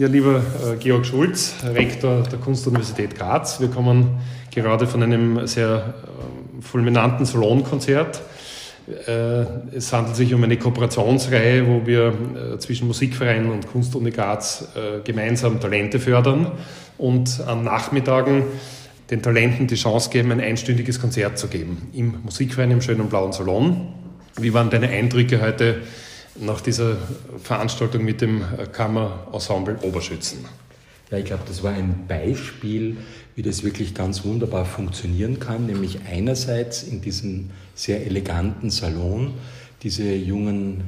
Ja, lieber äh, Georg Schulz, Rektor der Kunstuniversität Graz, wir kommen gerade von einem sehr äh, fulminanten Salonkonzert. Äh, es handelt sich um eine Kooperationsreihe, wo wir zwischen Musikvereinen und Kunstuni Graz gemeinsam Talente fördern und an Nachmittagen den Talenten die Chance geben, ein einstündiges Konzert zu geben im Musikverein im schönen blauen Salon. Wie waren deine Eindrücke heute nach dieser Veranstaltung mit dem Kammerensemble Oberschützen. Ja, ich glaube, das war ein Beispiel, wie das wirklich ganz wunderbar funktionieren kann, nämlich einerseits in diesem sehr eleganten Salon diese jungen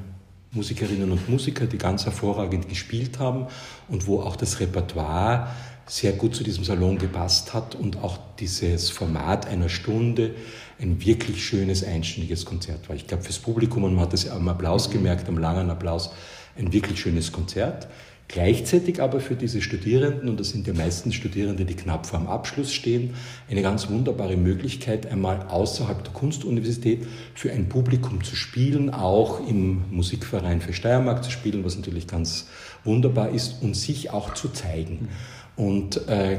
Musikerinnen und Musiker, die ganz hervorragend gespielt haben und wo auch das Repertoire sehr gut zu diesem Salon gepasst hat und auch dieses Format einer Stunde ein wirklich schönes einstündiges Konzert war. Ich glaube, fürs Publikum, und man hat es am Applaus gemerkt, am langen Applaus, ein wirklich schönes Konzert. Gleichzeitig aber für diese Studierenden, und das sind ja meistens Studierende, die knapp vor dem Abschluss stehen, eine ganz wunderbare Möglichkeit, einmal außerhalb der Kunstuniversität für ein Publikum zu spielen, auch im Musikverein für Steiermark zu spielen, was natürlich ganz wunderbar ist, und sich auch zu zeigen. Und äh,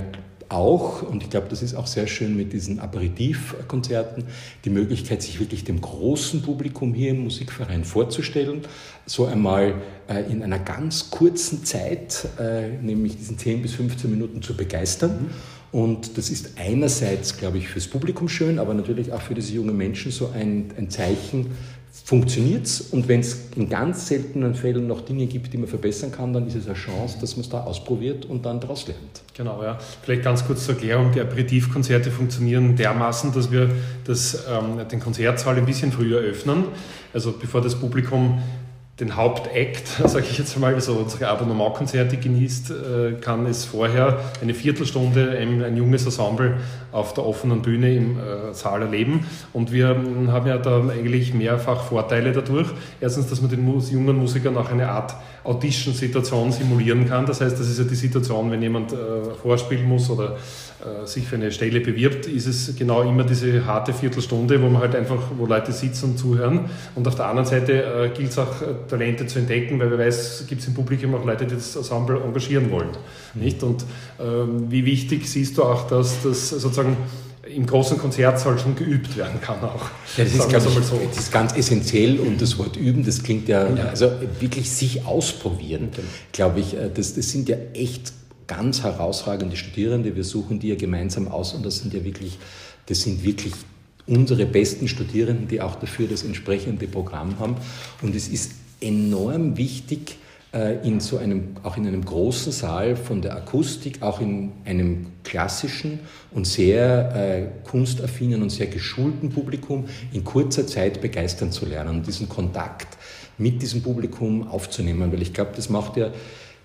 auch, und ich glaube, das ist auch sehr schön mit diesen Aperitivkonzerten, die Möglichkeit, sich wirklich dem großen Publikum hier im Musikverein vorzustellen, so einmal äh, in einer ganz kurzen Zeit, äh, nämlich diesen 10 bis 15 Minuten zu begeistern. Mhm. Und das ist einerseits, glaube ich, fürs Publikum schön, aber natürlich auch für diese jungen Menschen so ein, ein Zeichen funktioniert es und wenn es in ganz seltenen Fällen noch Dinge gibt, die man verbessern kann, dann ist es eine Chance, dass man es da ausprobiert und dann daraus lernt. Genau, ja. Vielleicht ganz kurz zur Erklärung, die Aperitivkonzerte funktionieren dermaßen, dass wir das, ähm, den Konzertsaal ein bisschen früher öffnen, also bevor das Publikum den Hauptakt, sage ich jetzt mal, also unsere Abonnementkonzerte genießt, äh, kann es vorher eine Viertelstunde ein, ein, junges Ensemble auf der offenen Bühne im äh, Saal erleben. Und wir haben ja da eigentlich mehrfach Vorteile dadurch. Erstens, dass man den jungen Musikern auch eine Art Audition-Situation simulieren kann. Das heißt, das ist ja die Situation, wenn jemand äh, vorspielen muss oder äh, sich für eine Stelle bewirbt, ist es genau immer diese harte Viertelstunde, wo man halt einfach, wo Leute sitzen und zuhören. Und auf der anderen Seite äh, gilt es auch, Talente zu entdecken, weil wer weiß, gibt es im Publikum auch Leute, die das Ensemble engagieren wollen. Nicht? Und ähm, wie wichtig siehst du auch, dass das sozusagen im großen Konzertsaal schon geübt werden kann auch. Ja, das, ist, ich, so. das ist ganz essentiell und das Wort üben, das klingt ja, ja. also wirklich sich ausprobieren, glaube ich, das, das sind ja echt ganz herausragende Studierende. Wir suchen die ja gemeinsam aus und das sind ja wirklich, das sind wirklich unsere besten Studierenden, die auch dafür das entsprechende Programm haben. Und es ist enorm wichtig, äh, in so einem, auch in einem großen Saal von der Akustik, auch in einem klassischen und sehr äh, kunstaffinen und sehr geschulten Publikum in kurzer Zeit begeistern zu lernen und diesen Kontakt mit diesem Publikum aufzunehmen, weil ich glaube, das macht ja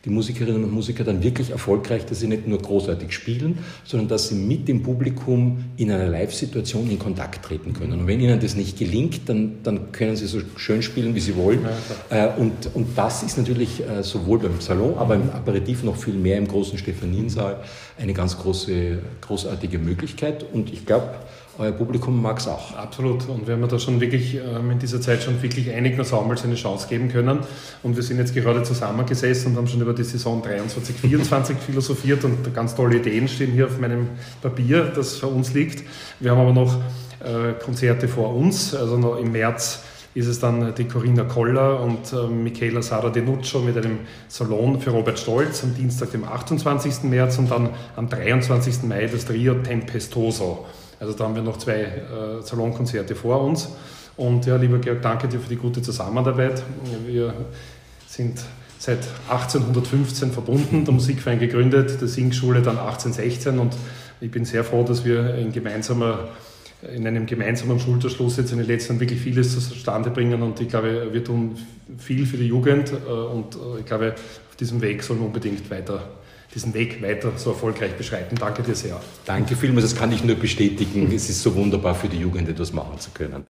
die Musikerinnen und Musiker dann wirklich erfolgreich, dass sie nicht nur großartig spielen, sondern dass sie mit dem Publikum in einer Live-Situation in Kontakt treten können. Und wenn ihnen das nicht gelingt, dann, dann können sie so schön spielen, wie sie wollen. Ja, und, und das ist natürlich äh, sowohl beim Salon, aber im Aperitif noch viel mehr im großen Stephaniensaal eine ganz große, großartige Möglichkeit. Und ich glaube, euer Publikum mag es auch. Absolut. Und wir haben da schon wirklich ähm, in dieser Zeit schon wirklich einigen Ensembles eine Chance geben können. Und wir sind jetzt gerade zusammengesessen und haben schon über die Saison 23, 24 philosophiert und ganz tolle Ideen stehen hier auf meinem Papier, das vor uns liegt. Wir haben aber noch äh, Konzerte vor uns, also noch im März ist es dann die Corinna Koller und äh, Michaela Sara Denuccio mit einem Salon für Robert Stolz am Dienstag, dem 28. März und dann am 23. Mai das Trio Tempestoso. Also da haben wir noch zwei äh, Salonkonzerte vor uns. Und ja, lieber Georg, danke dir für die gute Zusammenarbeit. Wir sind seit 1815 verbunden, der Musikverein gegründet, der Singschule dann 1816 und ich bin sehr froh, dass wir in, gemeinsamer, in einem gemeinsamen Schulterschluss jetzt in den letzten Jahren wirklich vieles zustande bringen und ich glaube, wir tun viel für die Jugend äh, und äh, ich glaube, auf diesem Weg sollen wir unbedingt weiter diesen Weg weiter so erfolgreich beschreiten. Danke dir sehr. Danke vielmals, das kann ich nur bestätigen. Es ist so wunderbar für die Jugend etwas machen zu können.